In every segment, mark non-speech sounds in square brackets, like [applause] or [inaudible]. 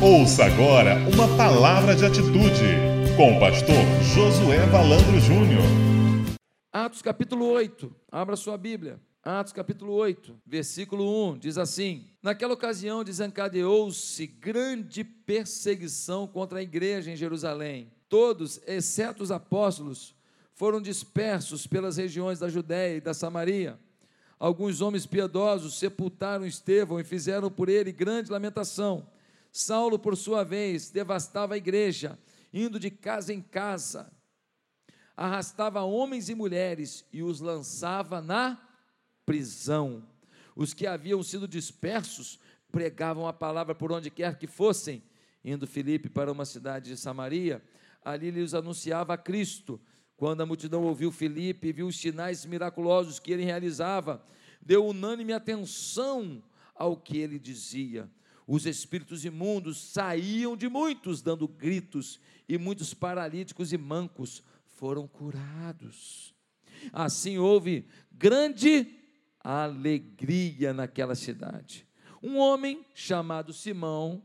Ouça agora uma palavra de atitude com o pastor Josué Valandro Júnior. Atos capítulo 8, abra sua Bíblia. Atos capítulo 8, versículo 1, diz assim: Naquela ocasião desencadeou-se grande perseguição contra a igreja em Jerusalém. Todos, exceto os apóstolos, foram dispersos pelas regiões da Judéia e da Samaria. Alguns homens piedosos sepultaram Estevão e fizeram por ele grande lamentação. Saulo, por sua vez, devastava a igreja, indo de casa em casa, arrastava homens e mulheres e os lançava na prisão. Os que haviam sido dispersos pregavam a palavra por onde quer que fossem. Indo Filipe para uma cidade de Samaria, ali lhes anunciava a Cristo. Quando a multidão ouviu Filipe e viu os sinais miraculosos que ele realizava, deu unânime atenção ao que ele dizia os espíritos imundos saíam de muitos, dando gritos, e muitos paralíticos e mancos foram curados. Assim houve grande alegria naquela cidade. Um homem chamado Simão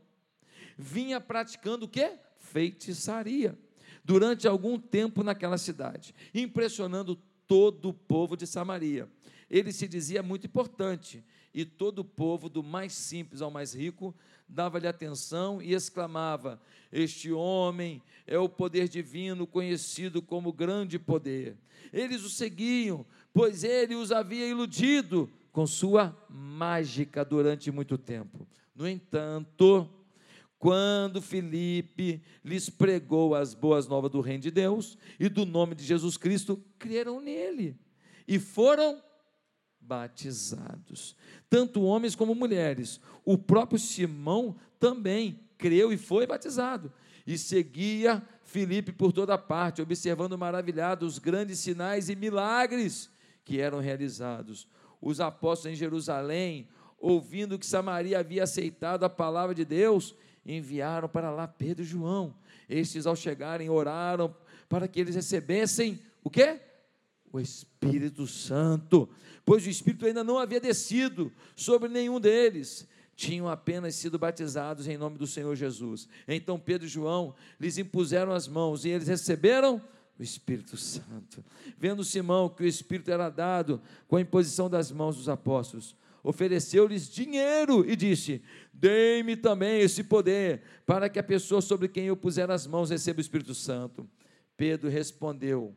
vinha praticando o que? Feitiçaria. Durante algum tempo naquela cidade, impressionando todo o povo de Samaria. Ele se dizia muito importante e todo o povo, do mais simples ao mais rico, dava-lhe atenção e exclamava: Este homem é o poder divino, conhecido como grande poder. Eles o seguiam, pois ele os havia iludido com sua mágica durante muito tempo. No entanto, quando Filipe lhes pregou as boas novas do reino de Deus e do nome de Jesus Cristo, creram nele e foram batizados, tanto homens como mulheres. O próprio Simão também creu e foi batizado. E seguia Filipe por toda parte, observando maravilhado os grandes sinais e milagres que eram realizados. Os apóstolos em Jerusalém, ouvindo que Samaria havia aceitado a palavra de Deus, enviaram para lá Pedro e João. Estes, ao chegarem, oraram para que eles recebessem o quê? O Espírito Santo pois o Espírito ainda não havia descido sobre nenhum deles. Tinham apenas sido batizados em nome do Senhor Jesus. Então Pedro e João lhes impuseram as mãos e eles receberam o Espírito Santo. Vendo Simão que o Espírito era dado com a imposição das mãos dos apóstolos, ofereceu-lhes dinheiro e disse: Dei-me também esse poder, para que a pessoa sobre quem eu puser as mãos receba o Espírito Santo. Pedro respondeu: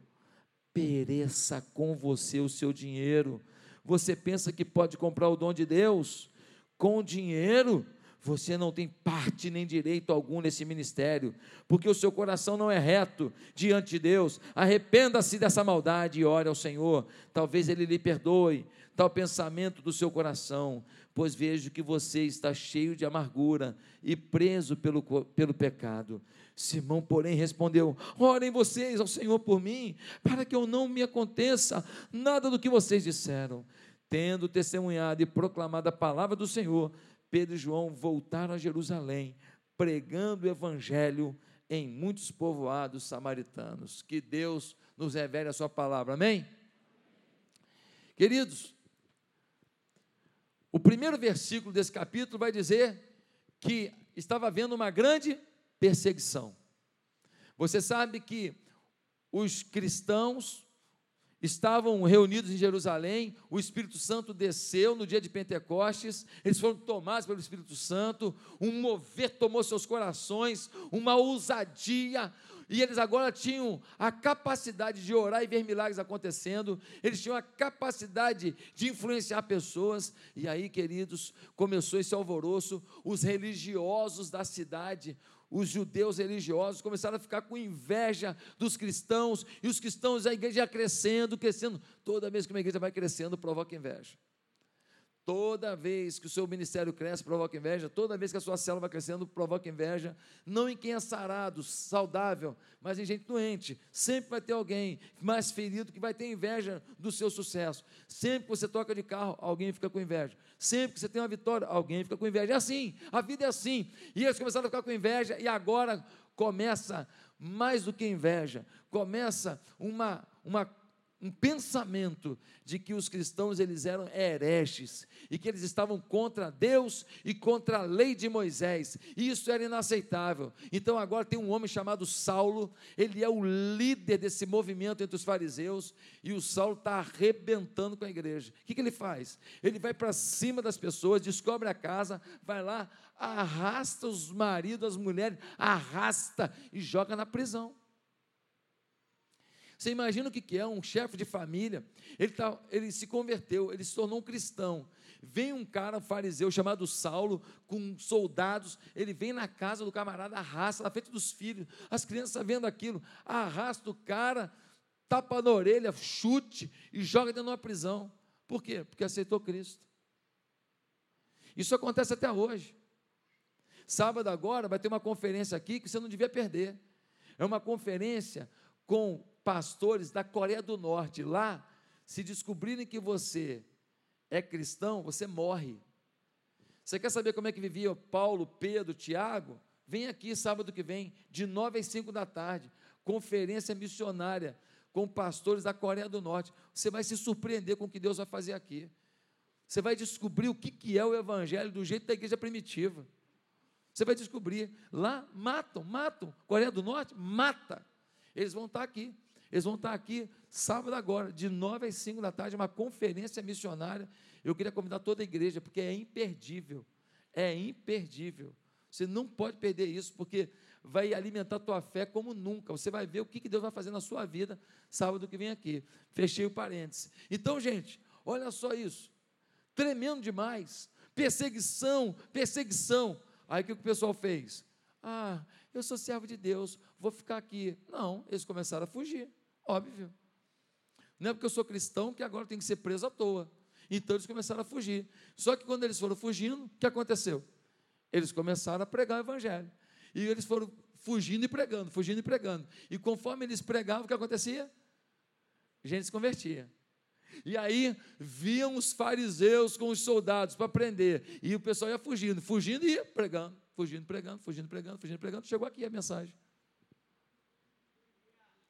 Pereça com você o seu dinheiro você pensa que pode comprar o dom de Deus com dinheiro? Você não tem parte nem direito algum nesse ministério, porque o seu coração não é reto diante de Deus. Arrependa-se dessa maldade e ore ao Senhor. Talvez Ele lhe perdoe tal pensamento do seu coração, pois vejo que você está cheio de amargura e preso pelo, pelo pecado. Simão, porém, respondeu: Orem vocês ao Senhor por mim, para que eu não me aconteça nada do que vocês disseram. Tendo testemunhado e proclamado a palavra do Senhor, Pedro e João voltaram a Jerusalém, pregando o evangelho em muitos povoados samaritanos. Que Deus nos revele a sua palavra. Amém? Queridos, o primeiro versículo desse capítulo vai dizer que estava havendo uma grande perseguição. Você sabe que os cristãos estavam reunidos em Jerusalém, o Espírito Santo desceu no dia de Pentecostes, eles foram tomados pelo Espírito Santo, um mover tomou seus corações, uma ousadia, e eles agora tinham a capacidade de orar e ver milagres acontecendo, eles tinham a capacidade de influenciar pessoas, e aí, queridos, começou esse alvoroço, os religiosos da cidade, os judeus religiosos começaram a ficar com inveja dos cristãos, e os cristãos, a igreja ia crescendo, crescendo. Toda vez que uma igreja vai crescendo, provoca inveja. Toda vez que o seu ministério cresce, provoca inveja. Toda vez que a sua célula vai crescendo, provoca inveja. Não em quem é sarado, saudável, mas em gente doente. Sempre vai ter alguém mais ferido que vai ter inveja do seu sucesso. Sempre que você toca de carro, alguém fica com inveja. Sempre que você tem uma vitória, alguém fica com inveja. É assim, a vida é assim. E eles começaram a ficar com inveja, e agora começa mais do que inveja, começa uma, uma um pensamento de que os cristãos eles eram hereges e que eles estavam contra Deus e contra a lei de Moisés. E isso era inaceitável. Então agora tem um homem chamado Saulo, ele é o líder desse movimento entre os fariseus e o Saulo está arrebentando com a igreja. O que, que ele faz? Ele vai para cima das pessoas, descobre a casa, vai lá, arrasta os maridos, as mulheres, arrasta e joga na prisão. Você imagina o que é um chefe de família? Ele, tá, ele se converteu, ele se tornou um cristão. Vem um cara, um fariseu chamado Saulo, com soldados. Ele vem na casa do camarada, arrasta na frente dos filhos. As crianças vendo aquilo, arrasta o cara, tapa na orelha, chute e joga dentro de uma prisão. Por quê? Porque aceitou Cristo. Isso acontece até hoje. Sábado agora vai ter uma conferência aqui que você não devia perder. É uma conferência com pastores da Coreia do Norte. Lá, se descobrirem que você é cristão, você morre. Você quer saber como é que vivia Paulo, Pedro, Tiago? Vem aqui sábado que vem, de 9 às 5 da tarde, conferência missionária com pastores da Coreia do Norte. Você vai se surpreender com o que Deus vai fazer aqui. Você vai descobrir o que é o Evangelho do jeito da igreja primitiva. Você vai descobrir. Lá matam, matam. Coreia do Norte mata. Eles vão estar aqui. Eles vão estar aqui sábado agora, de 9 às 5 da tarde, uma conferência missionária. Eu queria convidar toda a igreja, porque é imperdível. É imperdível. Você não pode perder isso, porque vai alimentar a tua fé como nunca. Você vai ver o que Deus vai fazer na sua vida sábado que vem aqui. Fechei o parênteses. Então, gente, olha só isso. Tremendo demais. Perseguição, perseguição. Aí o que o pessoal fez? Ah, eu sou servo de Deus, vou ficar aqui. Não, eles começaram a fugir, óbvio. Não é porque eu sou cristão que agora tem que ser preso à toa. Então eles começaram a fugir. Só que quando eles foram fugindo, o que aconteceu? Eles começaram a pregar o evangelho. E eles foram fugindo e pregando, fugindo e pregando. E conforme eles pregavam, o que acontecia? A gente se convertia. E aí viam os fariseus com os soldados para prender. E o pessoal ia fugindo, fugindo e ia pregando fugindo, pregando, fugindo, pregando, fugindo, pregando. Chegou aqui a mensagem.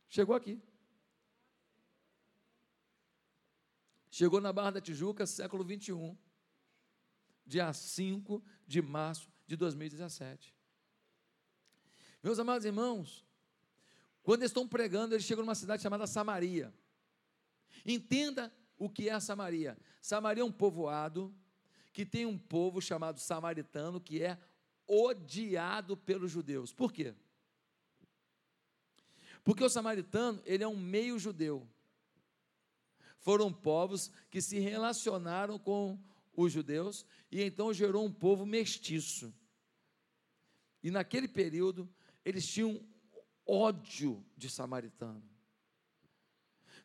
Chegou aqui. Chegou na Barra da Tijuca, século 21, dia 5 de março de 2017. Meus amados irmãos, quando eles estão pregando, eles chegam numa cidade chamada Samaria. Entenda o que é Samaria. Samaria é um povoado que tem um povo chamado samaritano, que é odiado pelos judeus. Por quê? Porque o samaritano, ele é um meio judeu. Foram povos que se relacionaram com os judeus e então gerou um povo mestiço. E naquele período, eles tinham ódio de samaritano.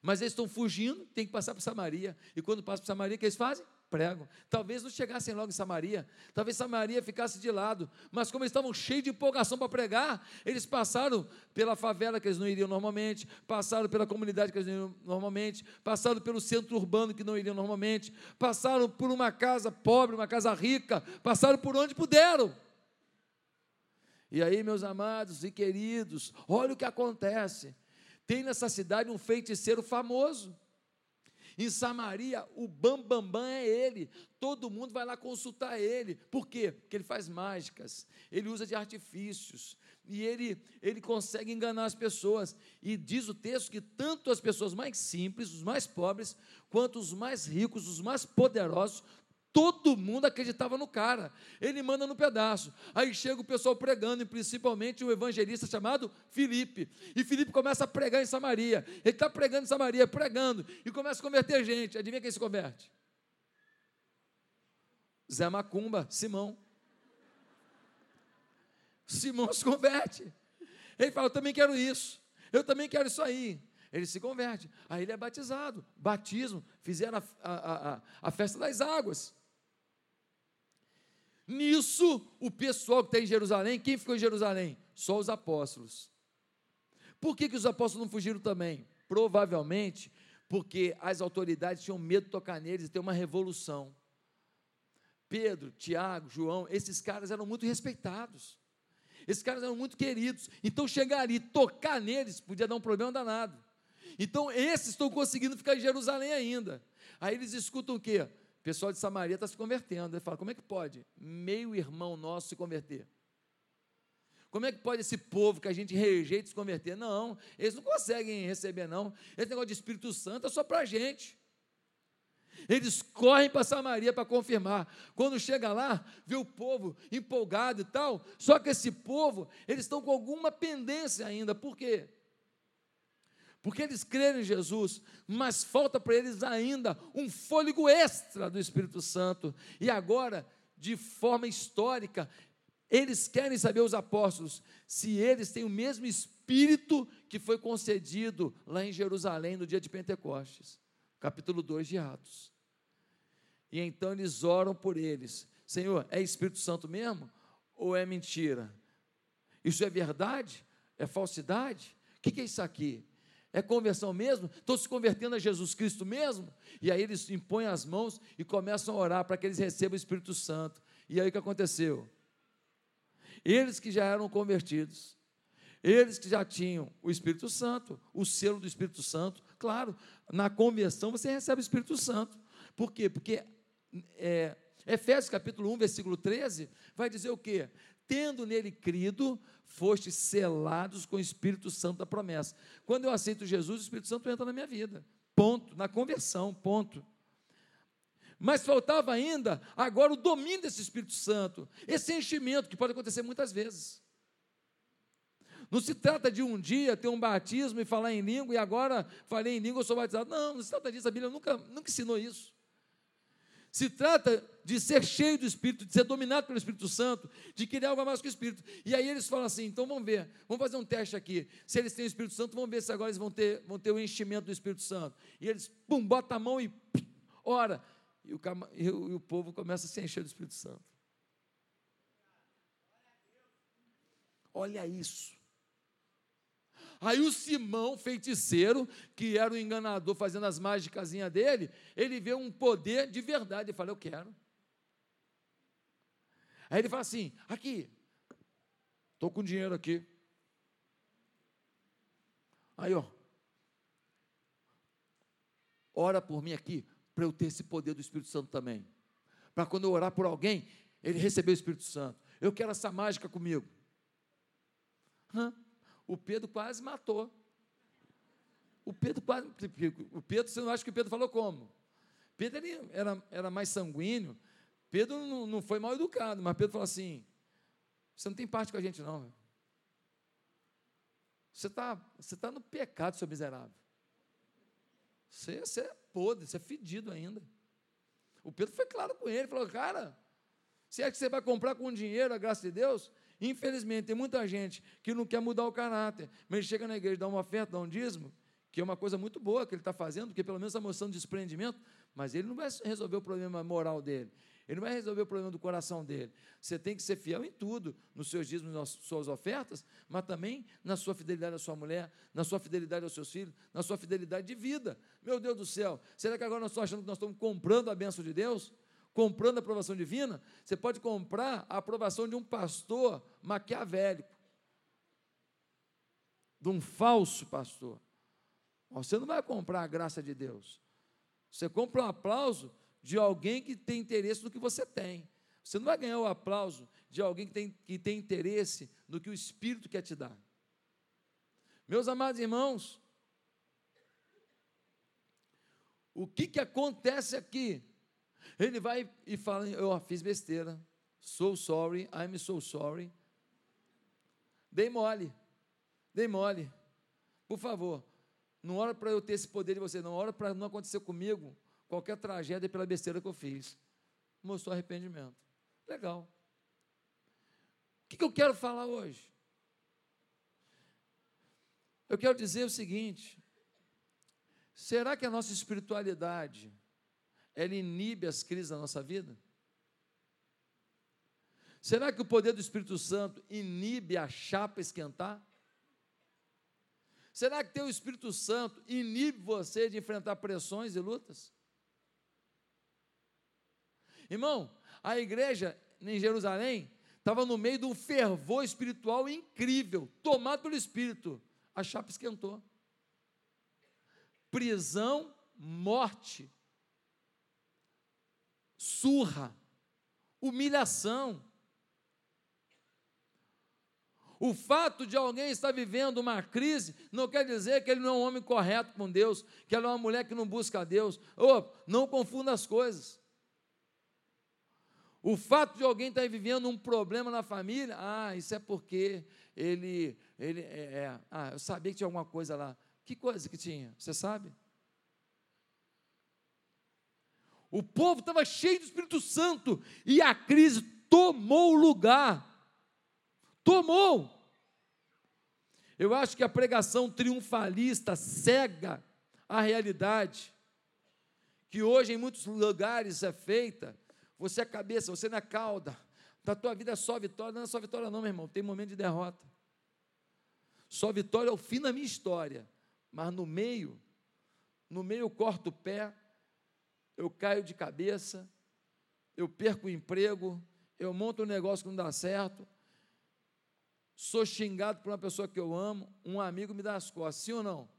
Mas eles estão fugindo, tem que passar por Samaria. E quando passam por Samaria, o que eles fazem? Pregam. Talvez não chegassem logo em Samaria, talvez Samaria ficasse de lado, mas como eles estavam cheios de empolgação para pregar, eles passaram pela favela que eles não iriam normalmente, passaram pela comunidade que eles não iriam normalmente, passaram pelo centro urbano que não iriam normalmente, passaram por uma casa pobre, uma casa rica, passaram por onde puderam. E aí, meus amados e queridos, olha o que acontece. Tem nessa cidade um feiticeiro famoso. Em Samaria, o bambambam bam, bam é ele. Todo mundo vai lá consultar ele. Por quê? Porque ele faz mágicas, ele usa de artifícios, e ele, ele consegue enganar as pessoas. E diz o texto que tanto as pessoas mais simples, os mais pobres, quanto os mais ricos, os mais poderosos, Todo mundo acreditava no cara. Ele manda no pedaço. Aí chega o pessoal pregando, e principalmente o evangelista chamado Filipe. E Filipe começa a pregar em Samaria. Ele está pregando em Samaria, pregando, e começa a converter gente. Adivinha quem se converte? Zé Macumba, Simão. Simão se converte. Ele fala: Eu também quero isso. Eu também quero isso aí. Ele se converte. Aí ele é batizado. Batismo. Fizeram a, a, a, a festa das águas. Nisso, o pessoal que está em Jerusalém, quem ficou em Jerusalém? Só os apóstolos. Por que, que os apóstolos não fugiram também? Provavelmente porque as autoridades tinham medo de tocar neles e ter uma revolução. Pedro, Tiago, João, esses caras eram muito respeitados. Esses caras eram muito queridos. Então chegar ali, tocar neles, podia dar um problema danado. Então, esses estão conseguindo ficar em Jerusalém ainda. Aí eles escutam o quê? O pessoal de Samaria está se convertendo. Ele fala: como é que pode meio irmão nosso se converter? Como é que pode esse povo que a gente rejeita se converter? Não, eles não conseguem receber, não. Esse negócio de Espírito Santo é só para a gente. Eles correm para Samaria para confirmar. Quando chega lá, vê o povo empolgado e tal. Só que esse povo, eles estão com alguma pendência ainda. Por quê? Porque eles creem em Jesus, mas falta para eles ainda um fôlego extra do Espírito Santo. E agora, de forma histórica, eles querem saber, os apóstolos, se eles têm o mesmo Espírito que foi concedido lá em Jerusalém no dia de Pentecostes. Capítulo 2 de Atos. E então eles oram por eles: Senhor, é Espírito Santo mesmo? Ou é mentira? Isso é verdade? É falsidade? O que é isso aqui? É conversão mesmo? Estão se convertendo a Jesus Cristo mesmo? E aí eles impõem as mãos e começam a orar para que eles recebam o Espírito Santo. E aí o que aconteceu? Eles que já eram convertidos, eles que já tinham o Espírito Santo, o selo do Espírito Santo, claro, na conversão você recebe o Espírito Santo. Por quê? Porque é, Efésios capítulo 1, versículo 13, vai dizer o quê? tendo nele crido, fostes selados com o Espírito Santo da promessa. Quando eu aceito Jesus, o Espírito Santo entra na minha vida. Ponto. Na conversão, ponto. Mas faltava ainda agora o domínio desse Espírito Santo, esse enchimento que pode acontecer muitas vezes. Não se trata de um dia ter um batismo e falar em língua, e agora falei em língua, eu sou batizado. Não, não se trata disso, a Bíblia nunca, nunca ensinou isso. Se trata de ser cheio do Espírito, de ser dominado pelo Espírito Santo, de querer algo a mais que o Espírito. E aí eles falam assim: então vamos ver, vamos fazer um teste aqui. Se eles têm o Espírito Santo, vamos ver se agora eles vão ter, vão ter o enchimento do Espírito Santo. E eles, pum, botam a mão e ora. E o, e o, e o povo começa a se encher do Espírito Santo. Olha isso. Aí o Simão, feiticeiro, que era o enganador fazendo as mágicas dele, ele vê um poder de verdade. Ele fala: Eu quero. Aí ele fala assim: Aqui, estou com dinheiro aqui. Aí, ó, ora por mim aqui, para eu ter esse poder do Espírito Santo também. Para quando eu orar por alguém, ele receber o Espírito Santo. Eu quero essa mágica comigo. Hã? O Pedro quase matou. O Pedro quase. O Pedro, você não acha que o Pedro falou como? Pedro ele era, era mais sanguíneo. Pedro não, não foi mal educado, mas Pedro falou assim: você não tem parte com a gente, não. Você está você tá no pecado, seu miserável. Você, você é podre, você é fedido ainda. O Pedro foi claro com ele, falou, cara, se é que você vai comprar com dinheiro a graça de Deus, Infelizmente, tem muita gente que não quer mudar o caráter, mas chega na igreja, dá uma oferta, dá um dízimo, que é uma coisa muito boa que ele está fazendo, porque pelo menos está mostrando desprendimento, mas ele não vai resolver o problema moral dele, ele não vai resolver o problema do coração dele. Você tem que ser fiel em tudo, nos seus dízimos, nas suas ofertas, mas também na sua fidelidade à sua mulher, na sua fidelidade aos seus filhos, na sua fidelidade de vida. Meu Deus do céu, será que agora nós estamos achando que nós estamos comprando a bênção de Deus? Comprando a aprovação divina, você pode comprar a aprovação de um pastor maquiavélico, de um falso pastor. Você não vai comprar a graça de Deus. Você compra um aplauso de alguém que tem interesse no que você tem. Você não vai ganhar o aplauso de alguém que tem, que tem interesse no que o Espírito quer te dar. Meus amados irmãos, o que, que acontece aqui? Ele vai e fala: Eu fiz besteira. So sorry, I'm so sorry. Dei mole. Dei mole. Por favor, não ora para eu ter esse poder de você, não. Ora para não acontecer comigo qualquer tragédia pela besteira que eu fiz. Mostrou arrependimento. Legal. O que, que eu quero falar hoje? Eu quero dizer o seguinte: será que a nossa espiritualidade ela inibe as crises da nossa vida? Será que o poder do Espírito Santo inibe a chapa esquentar? Será que ter o Espírito Santo inibe você de enfrentar pressões e lutas? Irmão, a igreja em Jerusalém estava no meio de um fervor espiritual incrível, tomado pelo Espírito. A chapa esquentou. prisão, morte, surra, humilhação. O fato de alguém estar vivendo uma crise não quer dizer que ele não é um homem correto com Deus, que ela é uma mulher que não busca a Deus. Oh, não confunda as coisas. O fato de alguém estar vivendo um problema na família, ah, isso é porque ele, ele é, é, ah, eu sabia que tinha alguma coisa lá. Que coisa que tinha? Você sabe? O povo estava cheio do Espírito Santo e a crise tomou o lugar tomou. Eu acho que a pregação triunfalista cega a realidade, que hoje em muitos lugares é feita. Você é cabeça, você não é cauda. Da tua vida é só vitória. Não é só vitória, não, meu irmão. Tem momento de derrota. Só vitória é o fim da minha história. Mas no meio, no meio eu corto o pé, eu caio de cabeça, eu perco o emprego, eu monto um negócio que não dá certo, sou xingado por uma pessoa que eu amo, um amigo me dá as costas, sim ou não?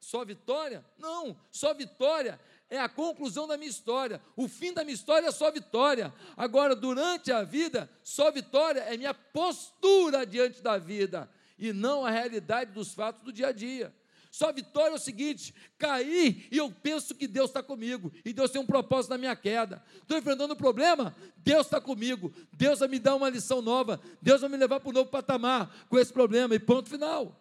Só vitória? Não, só vitória é a conclusão da minha história. O fim da minha história é só vitória. Agora, durante a vida, só vitória é minha postura diante da vida e não a realidade dos fatos do dia a dia. Só vitória é o seguinte: cair e eu penso que Deus está comigo, e Deus tem um propósito na minha queda. Estou enfrentando um problema, Deus está comigo, Deus vai me dar uma lição nova, Deus vai me levar para um novo patamar com esse problema, e ponto final.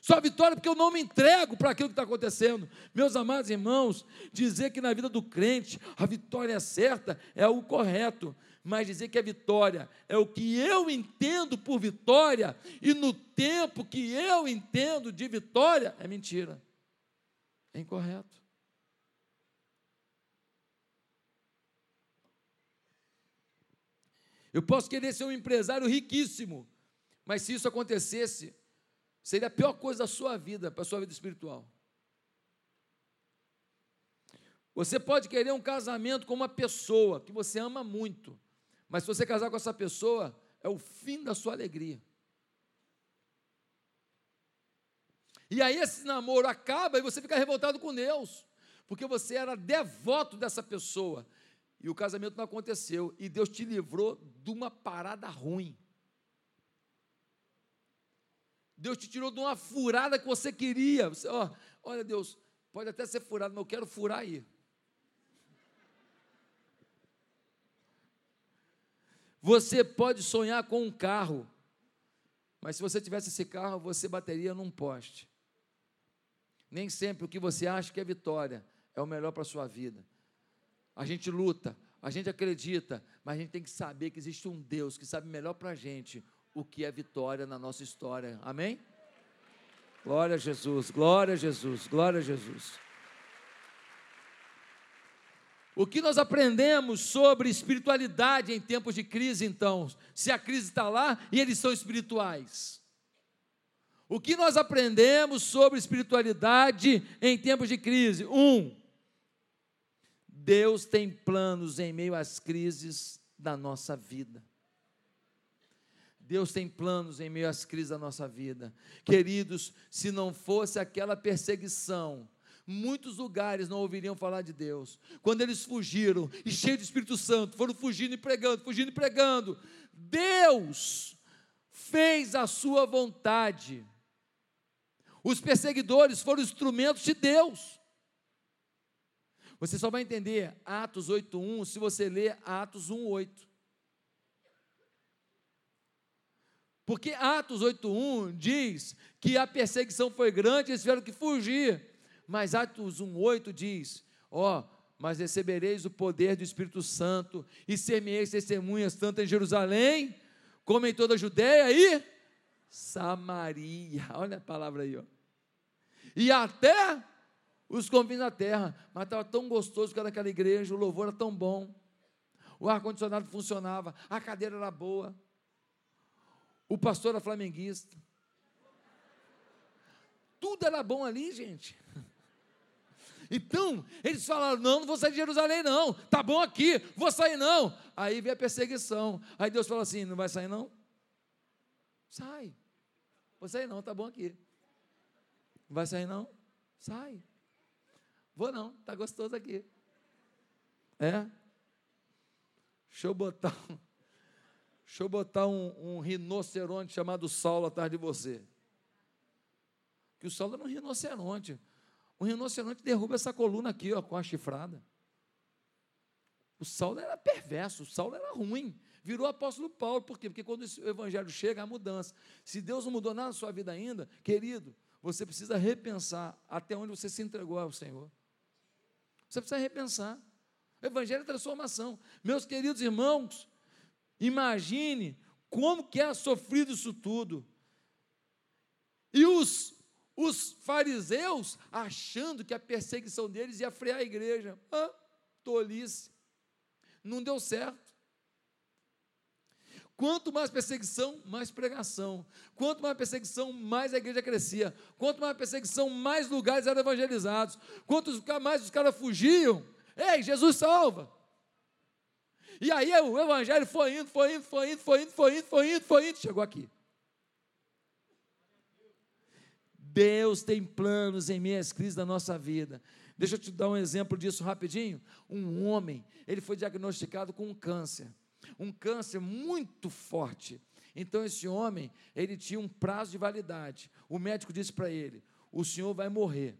Só vitória porque eu não me entrego para aquilo que está acontecendo. Meus amados irmãos, dizer que na vida do crente a vitória é certa é o correto mas dizer que a vitória é o que eu entendo por vitória e no tempo que eu entendo de vitória é mentira. É incorreto. Eu posso querer ser um empresário riquíssimo, mas se isso acontecesse, seria a pior coisa da sua vida, para a sua vida espiritual. Você pode querer um casamento com uma pessoa que você ama muito, mas se você casar com essa pessoa, é o fim da sua alegria. E aí esse namoro acaba e você fica revoltado com Deus, porque você era devoto dessa pessoa e o casamento não aconteceu e Deus te livrou de uma parada ruim. Deus te tirou de uma furada que você queria. Você, ó, olha, Deus, pode até ser furado, mas eu quero furar aí. Você pode sonhar com um carro, mas se você tivesse esse carro, você bateria num poste. Nem sempre o que você acha que é vitória é o melhor para a sua vida. A gente luta, a gente acredita, mas a gente tem que saber que existe um Deus que sabe melhor para a gente o que é vitória na nossa história. Amém? Glória a Jesus, glória a Jesus, glória a Jesus. O que nós aprendemos sobre espiritualidade em tempos de crise, então? Se a crise está lá e eles são espirituais. O que nós aprendemos sobre espiritualidade em tempos de crise? Um, Deus tem planos em meio às crises da nossa vida. Deus tem planos em meio às crises da nossa vida. Queridos, se não fosse aquela perseguição, muitos lugares não ouviriam falar de Deus. Quando eles fugiram, e cheios de Espírito Santo, foram fugindo e pregando, fugindo e pregando, Deus fez a sua vontade. Os perseguidores foram instrumentos de Deus. Você só vai entender Atos 8:1 se você ler Atos 1:8. Porque Atos 8:1 diz que a perseguição foi grande, eles tiveram que fugir. Mas Atos 1,8 diz: Ó, oh, mas recebereis o poder do Espírito Santo e semeeis testemunhas tanto em Jerusalém como em toda a Judéia e Samaria. [laughs] Olha a palavra aí, ó. E até os confins da terra. Mas estava tão gostoso que era aquela igreja, o louvor era tão bom, o ar-condicionado funcionava, a cadeira era boa, o pastor era flamenguista. Tudo era bom ali, gente. Então, eles falaram: não, não vou sair de Jerusalém, não, tá bom aqui, vou sair não. Aí vem a perseguição. Aí Deus fala assim: não vai sair não? Sai. Vou sair não, tá bom aqui. Não vai sair não? Sai. Vou não, tá gostoso aqui. É? Deixa eu botar, deixa eu botar um, um rinoceronte chamado Saulo atrás de você. Que o Saulo era um rinoceronte. O rinoceronte derruba essa coluna aqui, ó, com a chifrada. O Saulo era perverso, o Saulo era ruim. Virou apóstolo Paulo, por quê? Porque quando o evangelho chega, há mudança. Se Deus não mudou nada na sua vida ainda, querido, você precisa repensar até onde você se entregou ao Senhor. Você precisa repensar. O evangelho é transformação. Meus queridos irmãos, imagine como que é sofrido isso tudo. E os, os fariseus achando que a perseguição deles ia frear a igreja. Ah, tolice. Não deu certo. Quanto mais perseguição, mais pregação. Quanto mais perseguição, mais a igreja crescia. Quanto mais perseguição, mais lugares eram evangelizados. Quanto mais os caras fugiam, ei, Jesus salva. E aí o evangelho foi indo, foi indo, foi indo, foi indo, foi indo, foi indo, foi indo, chegou aqui. Deus tem planos em meias crises da nossa vida. Deixa eu te dar um exemplo disso rapidinho. Um homem, ele foi diagnosticado com um câncer um câncer muito forte. Então esse homem, ele tinha um prazo de validade. O médico disse para ele: "O senhor vai morrer.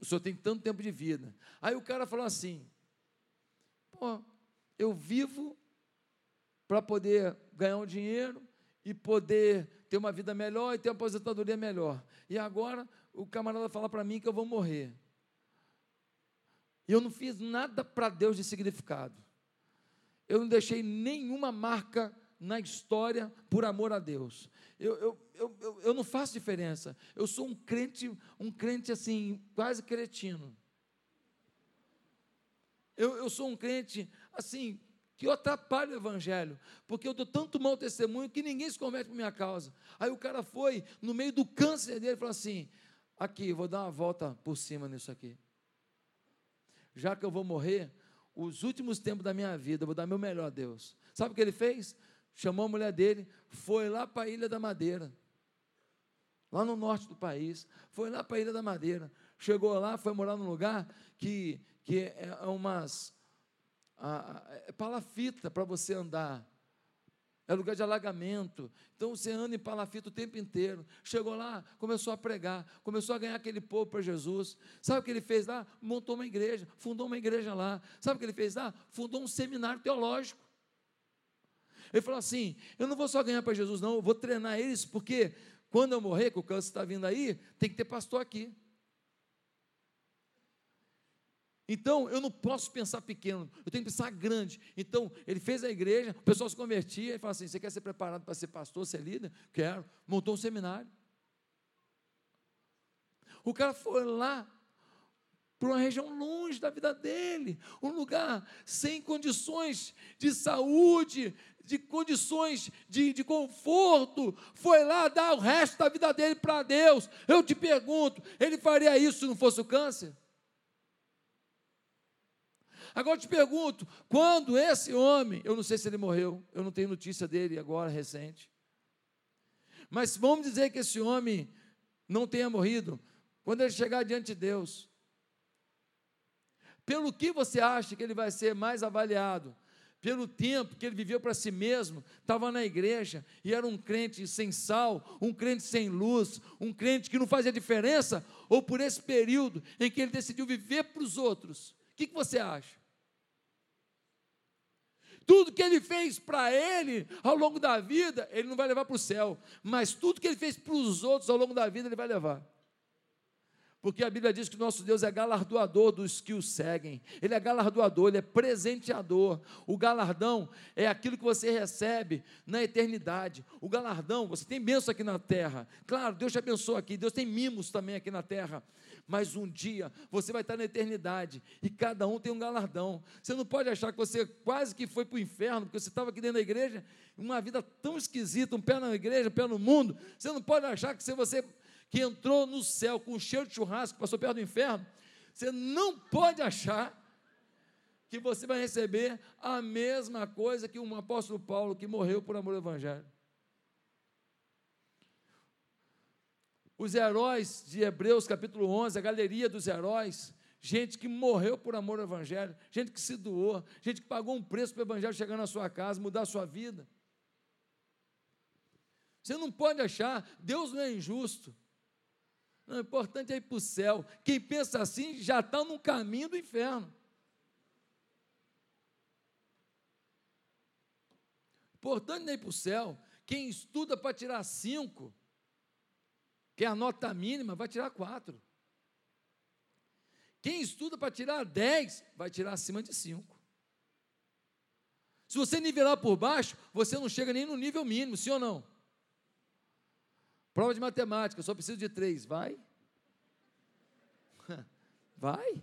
O senhor tem tanto tempo de vida". Aí o cara falou assim: "Pô, eu vivo para poder ganhar um dinheiro e poder ter uma vida melhor e ter uma aposentadoria melhor. E agora o camarada fala para mim que eu vou morrer. E eu não fiz nada para Deus de significado eu não deixei nenhuma marca na história por amor a Deus. Eu, eu, eu, eu, eu não faço diferença. Eu sou um crente, um crente assim, quase cretino. Eu, eu sou um crente assim, que eu atrapalho o evangelho, porque eu dou tanto mau testemunho que ninguém se converte por minha causa. Aí o cara foi, no meio do câncer dele, falou assim: aqui, vou dar uma volta por cima nisso aqui. Já que eu vou morrer, os últimos tempos da minha vida, eu vou dar meu melhor a Deus. Sabe o que ele fez? Chamou a mulher dele, foi lá para a Ilha da Madeira, lá no norte do país, foi lá para a Ilha da Madeira, chegou lá, foi morar num lugar que, que é umas a, é palafita para você andar é lugar de alagamento. Então você anda em palafita o tempo inteiro. Chegou lá, começou a pregar, começou a ganhar aquele povo para Jesus. Sabe o que ele fez lá? Montou uma igreja, fundou uma igreja lá. Sabe o que ele fez lá? Fundou um seminário teológico. Ele falou assim: eu não vou só ganhar para Jesus, não, eu vou treinar eles, porque quando eu morrer, que o câncer está vindo aí, tem que ter pastor aqui. Então, eu não posso pensar pequeno, eu tenho que pensar grande. Então, ele fez a igreja, o pessoal se convertia, e fala assim: Você quer ser preparado para ser pastor, ser líder? Quero. Montou um seminário. O cara foi lá para uma região longe da vida dele, um lugar sem condições de saúde, de condições de, de conforto, foi lá dar o resto da vida dele para Deus. Eu te pergunto, ele faria isso se não fosse o câncer? Agora eu te pergunto: quando esse homem, eu não sei se ele morreu, eu não tenho notícia dele agora recente, mas vamos dizer que esse homem não tenha morrido, quando ele chegar diante de Deus, pelo que você acha que ele vai ser mais avaliado? Pelo tempo que ele viveu para si mesmo, estava na igreja e era um crente sem sal, um crente sem luz, um crente que não fazia diferença, ou por esse período em que ele decidiu viver para os outros? O que, que você acha? Tudo que ele fez para ele ao longo da vida, ele não vai levar para o céu, mas tudo que ele fez para os outros ao longo da vida, ele vai levar. Porque a Bíblia diz que nosso Deus é galardoador dos que o seguem. Ele é galardoador, ele é presenteador. O galardão é aquilo que você recebe na eternidade. O galardão, você tem bênção aqui na terra. Claro, Deus te abençoa aqui. Deus tem mimos também aqui na terra mas um dia você vai estar na eternidade e cada um tem um galardão. Você não pode achar que você quase que foi para o inferno, porque você estava aqui dentro da igreja, uma vida tão esquisita, um pé na igreja, um pé no mundo. Você não pode achar que se você que entrou no céu com um cheiro de churrasco, passou perto do inferno, você não pode achar que você vai receber a mesma coisa que um apóstolo Paulo que morreu por amor ao Evangelho. Os heróis de Hebreus capítulo 11, a galeria dos heróis, gente que morreu por amor ao Evangelho, gente que se doou, gente que pagou um preço para o Evangelho chegar na sua casa, mudar a sua vida. Você não pode achar, Deus não é injusto. Não, o importante é ir para o céu. Quem pensa assim já está no caminho do inferno. Importante não é ir para o céu. Quem estuda para tirar cinco, que é a mínima, vai tirar quatro. Quem estuda para tirar 10, vai tirar acima de 5. Se você nivelar por baixo, você não chega nem no nível mínimo, sim ou não? Prova de matemática, só preciso de 3. Vai? [laughs] Vai?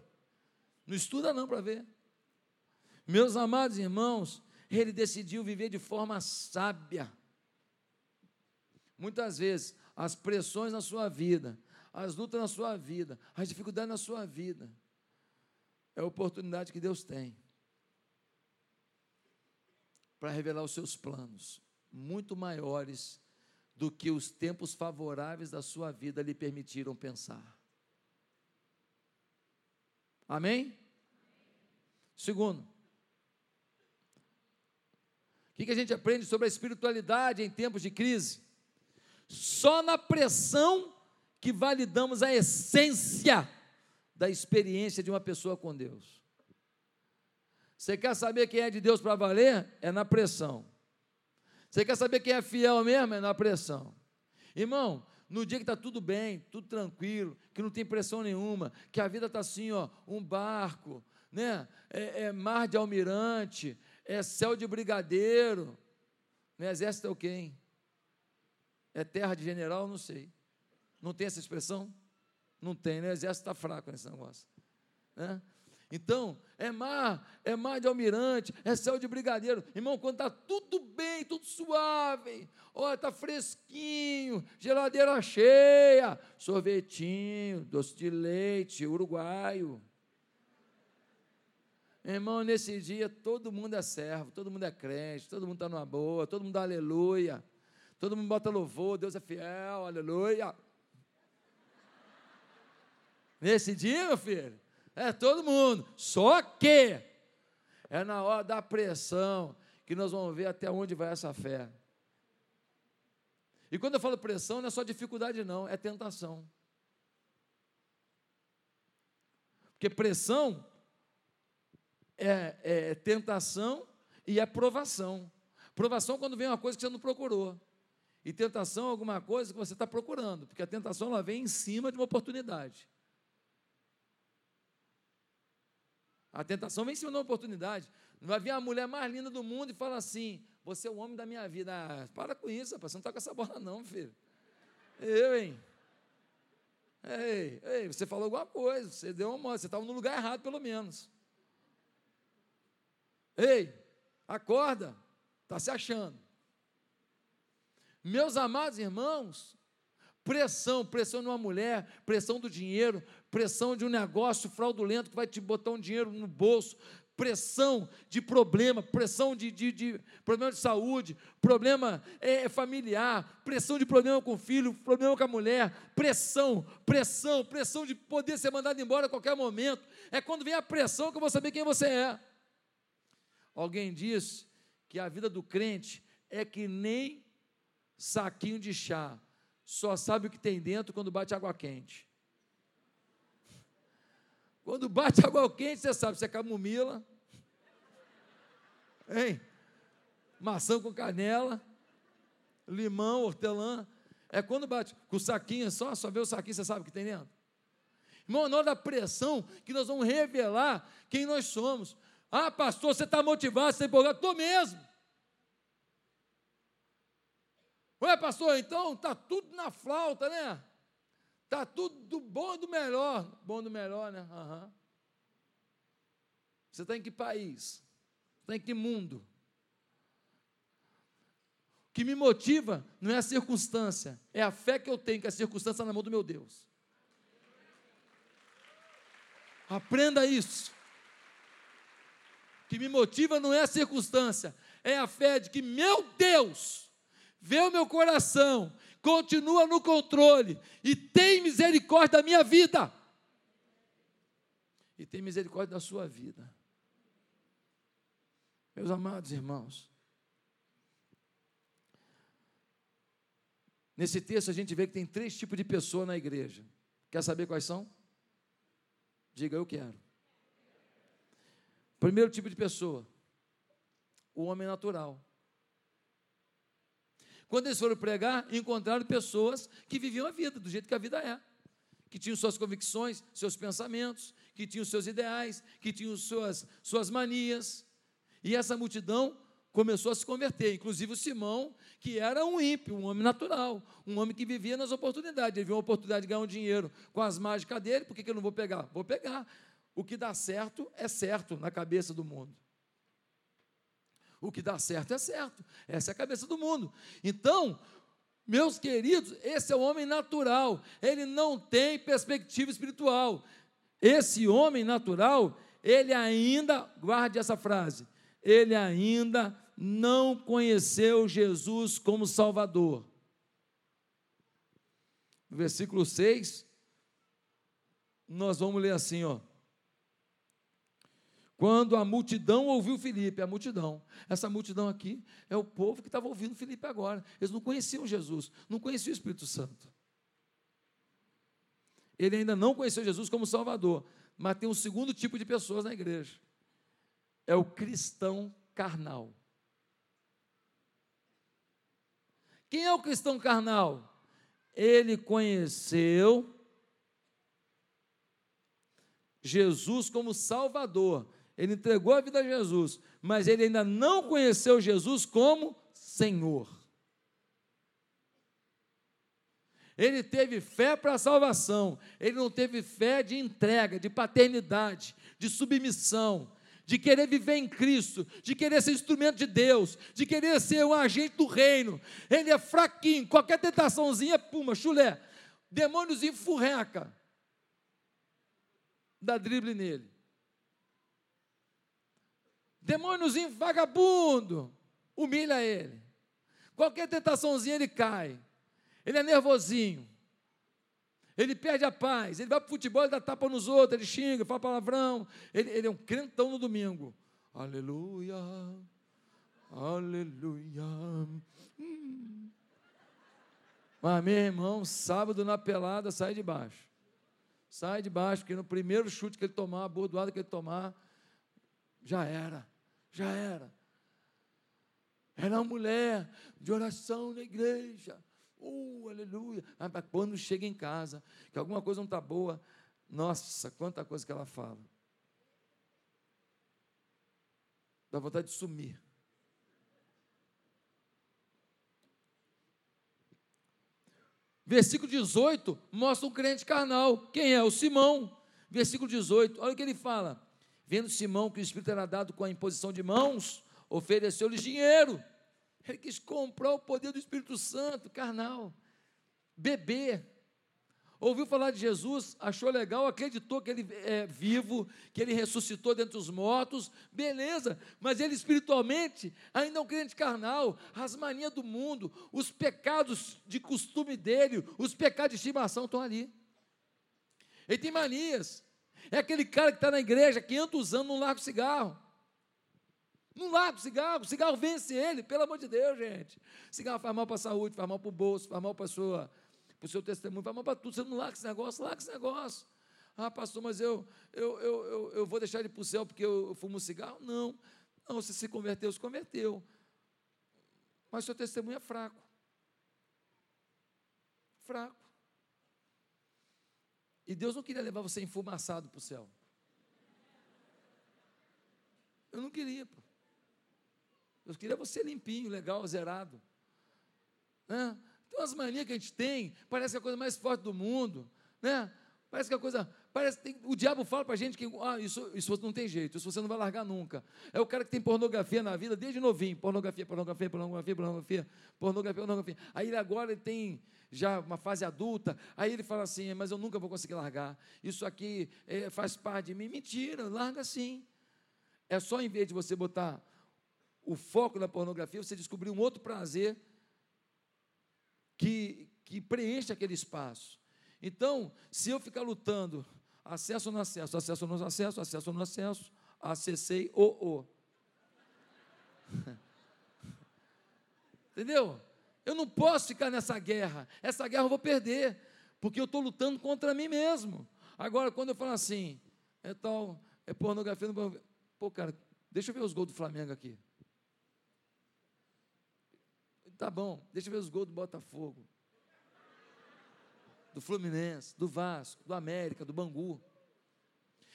Não estuda não para ver. Meus amados irmãos, ele decidiu viver de forma sábia. Muitas vezes, as pressões na sua vida, as lutas na sua vida, as dificuldades na sua vida. É a oportunidade que Deus tem para revelar os seus planos, muito maiores do que os tempos favoráveis da sua vida lhe permitiram pensar. Amém? Segundo, o que a gente aprende sobre a espiritualidade em tempos de crise? Só na pressão que validamos a essência da experiência de uma pessoa com Deus. Você quer saber quem é de Deus para valer? É na pressão. Você quer saber quem é fiel mesmo? É na pressão. Irmão, no dia que está tudo bem, tudo tranquilo, que não tem pressão nenhuma, que a vida está assim, ó, um barco, né? É, é, mar de almirante, é céu de brigadeiro. No exército é o quê, hein? É terra de general? Não sei. Não tem essa expressão? Não tem, né? O exército está fraco nesse negócio. Né? Então, é mar, é mar de almirante, é céu de brigadeiro. Irmão, quando está tudo bem, tudo suave, olha, está fresquinho, geladeira cheia, sorvetinho, doce de leite, uruguaio. Irmão, nesse dia todo mundo é servo, todo mundo é crente, todo mundo está numa boa, todo mundo dá aleluia, todo mundo bota louvor, Deus é fiel, aleluia. Nesse dia, meu filho, é todo mundo. Só que é na hora da pressão que nós vamos ver até onde vai essa fé. E quando eu falo pressão, não é só dificuldade, não, é tentação. Porque pressão é, é tentação e é provação. Provação quando vem uma coisa que você não procurou. E tentação é alguma coisa que você está procurando, porque a tentação ela vem em cima de uma oportunidade. A tentação vem em cima de uma oportunidade. Vai vir a mulher mais linda do mundo e fala assim: Você é o homem da minha vida. Ah, para com isso, rapaz, você não está com essa bola, não, filho. Eu, hein? Ei, ei, você falou alguma coisa, você deu uma você estava no lugar errado, pelo menos. Ei, acorda, está se achando. Meus amados irmãos, pressão, pressão de uma mulher, pressão do dinheiro, pressão de um negócio fraudulento que vai te botar um dinheiro no bolso, pressão de problema, pressão de, de, de problema de saúde, problema é, familiar, pressão de problema com o filho, problema com a mulher, pressão, pressão, pressão de poder ser mandado embora a qualquer momento. É quando vem a pressão que eu vou saber quem você é. Alguém disse que a vida do crente é que nem saquinho de chá, só sabe o que tem dentro quando bate água quente. Quando bate [laughs] água quente, você sabe se é camomila, hein? maçã com canela, limão, hortelã. É quando bate com o saquinho só, só vê o saquinho, você sabe o que tem dentro. Irmão, na hora da pressão, que nós vamos revelar quem nós somos. Ah, pastor, você está motivado, você está empolgado? Estou mesmo. Ué, pastor, então está tudo na flauta, né? Está tudo do bom e do melhor. Bom do melhor, né? Uhum. Você está em que país? Está em que mundo? O que me motiva não é a circunstância, é a fé que eu tenho que a circunstância está na mão do meu Deus. Aprenda isso. O que me motiva não é a circunstância, é a fé de que meu Deus vê o meu coração, continua no controle e tem misericórdia da minha vida. E tem misericórdia da sua vida. Meus amados irmãos, nesse texto a gente vê que tem três tipos de pessoa na igreja. Quer saber quais são? Diga, eu quero. Primeiro tipo de pessoa, o homem natural. Quando eles foram pregar, encontraram pessoas que viviam a vida do jeito que a vida é, que tinham suas convicções, seus pensamentos, que tinham seus ideais, que tinham suas, suas manias. E essa multidão começou a se converter, inclusive o Simão, que era um ímpio, um homem natural, um homem que vivia nas oportunidades. Ele viu uma oportunidade de ganhar um dinheiro com as mágicas dele, por que, que eu não vou pegar? Vou pegar. O que dá certo é certo na cabeça do mundo. O que dá certo é certo. Essa é a cabeça do mundo. Então, meus queridos, esse é o homem natural. Ele não tem perspectiva espiritual. Esse homem natural, ele ainda, guarde essa frase, ele ainda não conheceu Jesus como Salvador. No versículo 6, nós vamos ler assim, ó. Quando a multidão ouviu Felipe, a multidão, essa multidão aqui é o povo que estava ouvindo Felipe agora. Eles não conheciam Jesus, não conheciam o Espírito Santo. Ele ainda não conheceu Jesus como Salvador, mas tem um segundo tipo de pessoas na igreja. É o cristão carnal. Quem é o cristão carnal? Ele conheceu Jesus como Salvador, ele entregou a vida a Jesus, mas ele ainda não conheceu Jesus como Senhor. Ele teve fé para a salvação, ele não teve fé de entrega, de paternidade, de submissão, de querer viver em Cristo, de querer ser instrumento de Deus, de querer ser um agente do reino. Ele é fraquinho, qualquer tentaçãozinha, puma, chulé. Demônios enfurreca. Dá drible nele. Demôniozinho vagabundo, humilha ele. Qualquer tentaçãozinha ele cai. Ele é nervosinho. Ele perde a paz. Ele vai para o futebol, ele dá tapa nos outros, ele xinga, fala palavrão. Ele, ele é um crentão no domingo. Aleluia, aleluia. Hum. Mas, meu irmão, sábado na pelada, sai de baixo. Sai de baixo, porque no primeiro chute que ele tomar, a bordoada que ele tomar, já era já era. Era uma mulher de oração na igreja. Uh, aleluia. Ah, quando chega em casa, que alguma coisa não está boa, nossa, quanta coisa que ela fala. Dá vontade de sumir. Versículo 18 mostra um crente carnal. Quem é? O Simão. Versículo 18, olha o que ele fala. Vendo Simão que o Espírito era dado com a imposição de mãos, ofereceu-lhes dinheiro. Ele quis comprar o poder do Espírito Santo, carnal. Beber. Ouviu falar de Jesus, achou legal, acreditou que ele é vivo, que ele ressuscitou dentre os mortos, beleza, mas ele espiritualmente ainda é um crente carnal, as manias do mundo, os pecados de costume dele, os pecados de estimação estão ali. Ele tem manias, é aquele cara que está na igreja há 500 anos, não larga o cigarro. Não larga o cigarro, o cigarro vence ele, pelo amor de Deus, gente. Cigarro faz mal para a saúde, faz mal para o bolso, faz mal para o seu testemunho, faz mal para tudo. Você não larga esse negócio, larga esse negócio. Ah, pastor, mas eu, eu, eu, eu, eu vou deixar ele para o céu porque eu, eu fumo cigarro? Não. Não, você se converteu, se converteu. Mas seu testemunho é fraco. Fraco. E Deus não queria levar você enfumaçado para o céu. Eu não queria, pô. Eu queria você limpinho, legal, zerado. Né? Então as manias que a gente tem, parece que é a coisa mais forte do mundo. Né? Parece que a coisa. Parece tem, o diabo fala para a gente que ah, isso, isso não tem jeito, isso você não vai largar nunca. É o cara que tem pornografia na vida desde novinho. Pornografia, pornografia, pornografia, pornografia, pornografia, pornografia. Aí agora ele tem já uma fase adulta, aí ele fala assim, mas eu nunca vou conseguir largar. Isso aqui é, faz parte de mim. Mentira, larga sim. É só em vez de você botar o foco na pornografia, você descobrir um outro prazer que, que preenche aquele espaço. Então, se eu ficar lutando, acesso não acesso, acesso não acesso, acesso não acesso, acessei o o. [laughs] Entendeu? Eu não posso ficar nessa guerra. Essa guerra eu vou perder, porque eu estou lutando contra mim mesmo. Agora, quando eu falo assim, é tal, é pornografia, não pô, cara, deixa eu ver os gols do Flamengo aqui. Tá bom, deixa eu ver os gols do Botafogo, do Fluminense, do Vasco, do América, do Bangu.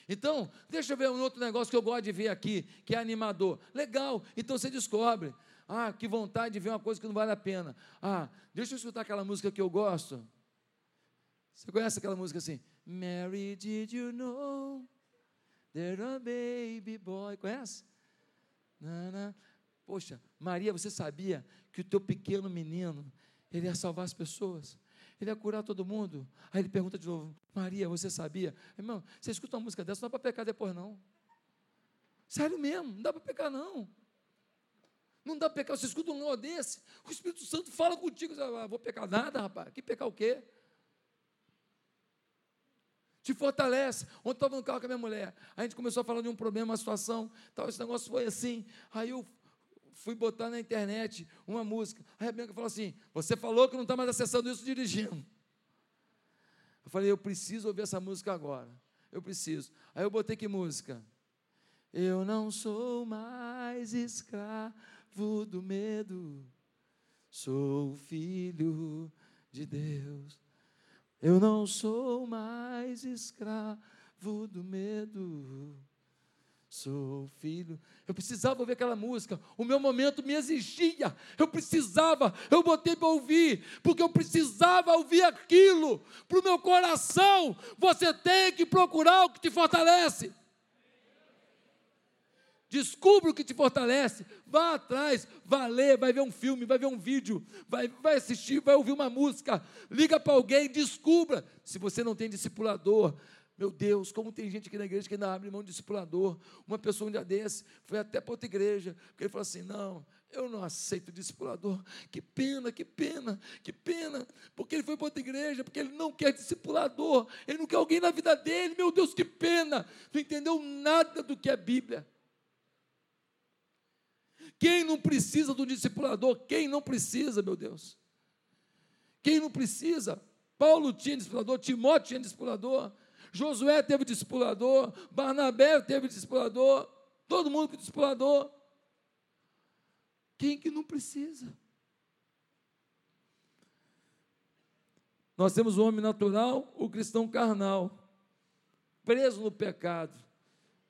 Então, deixa eu ver um outro negócio que eu gosto de ver aqui, que é animador. Legal, então você descobre. Ah, que vontade de ver uma coisa que não vale a pena. Ah, deixa eu escutar aquela música que eu gosto. Você conhece aquela música assim? Mary, did you know that a baby boy? Conhece? Nana. Poxa, Maria, você sabia que o teu pequeno menino, ele ia salvar as pessoas? Ele ia curar todo mundo? Aí ele pergunta de novo, Maria, você sabia? Irmão, você escuta uma música dessa, não dá para pecar depois não. Sério mesmo, não dá para pecar não. Não dá pecar, você escuta um nó desse, o Espírito Santo fala contigo, você ah, vou pecar nada, rapaz, que pecar o quê? Te fortalece. Ontem estava no carro com a minha mulher, a gente começou a falar de um problema, uma situação, tal, esse negócio foi assim, aí eu fui botar na internet uma música, aí a Bianca falou assim, você falou que não está mais acessando isso dirigindo. Eu falei, eu preciso ouvir essa música agora, eu preciso. Aí eu botei que música? Eu não sou mais escravo do medo, sou filho de Deus. Eu não sou mais escravo do medo, sou filho. Eu precisava ouvir aquela música, o meu momento me exigia, eu precisava, eu botei para ouvir, porque eu precisava ouvir aquilo para o meu coração. Você tem que procurar o que te fortalece. Descubra o que te fortalece. Vá atrás, vá ler, vai ver um filme, vai ver um vídeo, vai, vai assistir, vai ouvir uma música. Liga para alguém, descubra. Se você não tem discipulador, meu Deus, como tem gente aqui na igreja que ainda abre mão de discipulador. Uma pessoa um dia desse foi até para outra igreja, porque ele falou assim: não, eu não aceito discipulador. Que pena, que pena, que pena. Porque ele foi para outra igreja, porque ele não quer discipulador, ele não quer alguém na vida dele. Meu Deus, que pena. Não entendeu nada do que é Bíblia. Quem não precisa do discipulador? Quem não precisa, meu Deus? Quem não precisa? Paulo tinha discipulador, Timóteo tinha discipulador, Josué teve discipulador, Barnabé teve discipulador, todo mundo com discipulador. Quem que não precisa? Nós temos o homem natural, o cristão carnal, preso no pecado.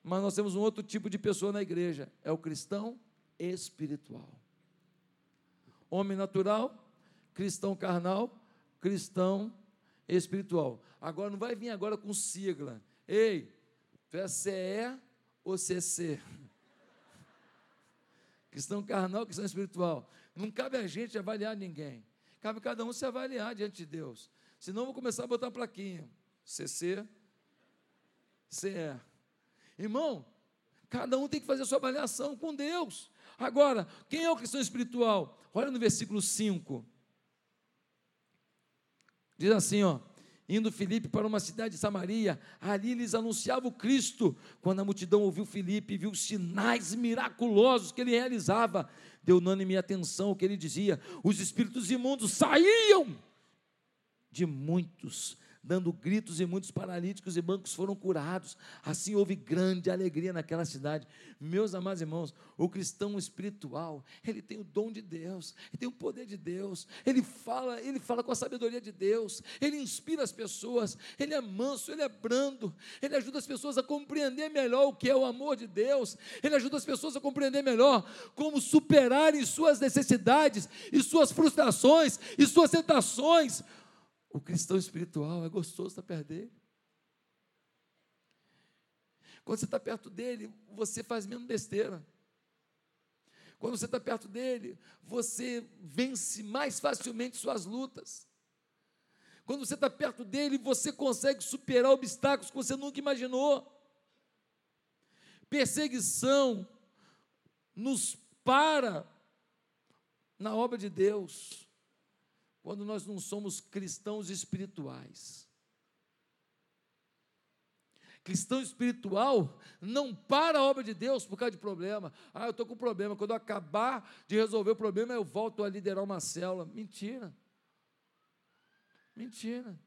Mas nós temos um outro tipo de pessoa na igreja, é o cristão espiritual. Homem natural, cristão carnal, cristão espiritual. Agora não vai vir agora com sigla. Ei, tu é CE ou CC? [laughs] Cristão carnal, cristão espiritual. Não cabe a gente avaliar ninguém. Cabe cada um se avaliar diante de Deus. Senão vou começar a botar plaquinha. CC, CE. Irmão, cada um tem que fazer a sua avaliação com Deus. Agora, quem é o cristão espiritual? Olha no versículo 5. Diz assim, ó. Indo Filipe para uma cidade de Samaria, ali lhes anunciava o Cristo. Quando a multidão ouviu Filipe e viu os sinais miraculosos que ele realizava, deu unânime atenção ao que ele dizia. Os espíritos imundos saíam de muitos dando gritos e muitos paralíticos e bancos foram curados. Assim houve grande alegria naquela cidade. Meus amados irmãos, o cristão espiritual, ele tem o dom de Deus, ele tem o poder de Deus. Ele fala, ele fala com a sabedoria de Deus. Ele inspira as pessoas, ele é manso, ele é brando. Ele ajuda as pessoas a compreender melhor o que é o amor de Deus. Ele ajuda as pessoas a compreender melhor como superarem suas necessidades e suas frustrações e suas tentações o cristão espiritual é gostoso estar perto dele. Quando você está perto dele, você faz menos besteira. Quando você está perto dele, você vence mais facilmente suas lutas. Quando você está perto dele, você consegue superar obstáculos que você nunca imaginou. Perseguição nos para na obra de Deus quando nós não somos cristãos espirituais. Cristão espiritual não para a obra de Deus por causa de problema. Ah, eu estou com problema. Quando eu acabar de resolver o problema, eu volto a liderar uma célula. Mentira. Mentira.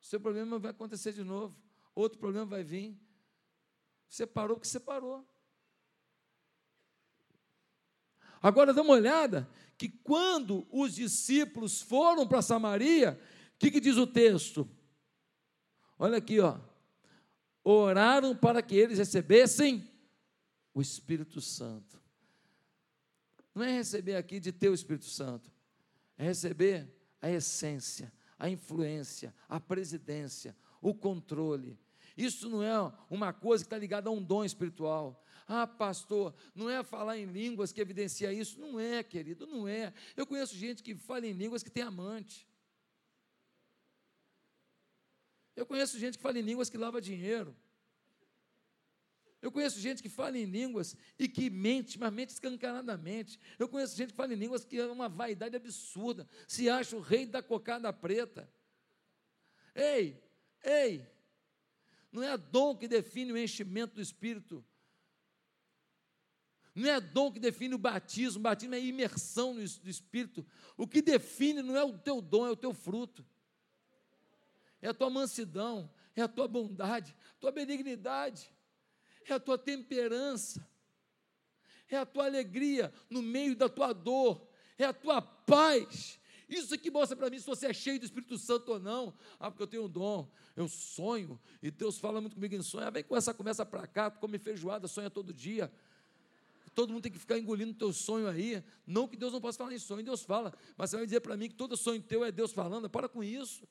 Seu problema vai acontecer de novo. Outro problema vai vir. Você parou porque você parou. Agora dá uma olhada que quando os discípulos foram para Samaria, o que, que diz o texto? Olha aqui, ó. Oraram para que eles recebessem o Espírito Santo. Não é receber aqui de ter o Espírito Santo, é receber a essência, a influência, a presidência, o controle. Isso não é uma coisa que está ligada a um dom espiritual. Ah, pastor, não é falar em línguas que evidencia isso? Não é, querido, não é. Eu conheço gente que fala em línguas que tem amante. Eu conheço gente que fala em línguas que lava dinheiro. Eu conheço gente que fala em línguas e que mente, mas mente escancaradamente. Eu conheço gente que fala em línguas que é uma vaidade absurda, se acha o rei da cocada preta. Ei, ei, não é dom que define o enchimento do Espírito. Não é dom que define o batismo, o batismo é imersão no Espírito. O que define não é o teu dom, é o teu fruto. É a tua mansidão, é a tua bondade, a tua benignidade, é a tua temperança, é a tua alegria no meio da tua dor, é a tua paz. Isso que mostra para mim se você é cheio do Espírito Santo ou não. Ah, porque eu tenho um dom, eu sonho, e Deus fala muito comigo em sonho. Ah, vem com essa conversa para cá, tu come feijoada, sonha todo dia todo mundo tem que ficar engolindo o teu sonho aí. Não que Deus não possa falar em sonho, Deus fala. Mas você vai dizer para mim que todo sonho teu é Deus falando. Para com isso.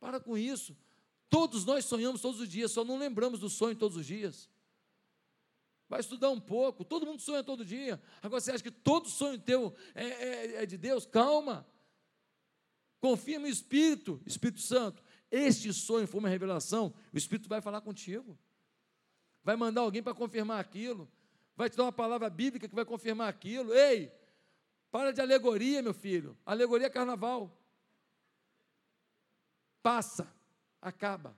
Para com isso. Todos nós sonhamos todos os dias, só não lembramos do sonho todos os dias. Vai estudar um pouco, todo mundo sonha todo dia. Agora você acha que todo sonho teu é, é, é de Deus? Calma. Confia no Espírito, Espírito Santo. Este sonho foi uma revelação, o Espírito vai falar contigo. Vai mandar alguém para confirmar aquilo vai te dar uma palavra bíblica que vai confirmar aquilo. Ei, para de alegoria, meu filho. Alegoria é carnaval. Passa, acaba.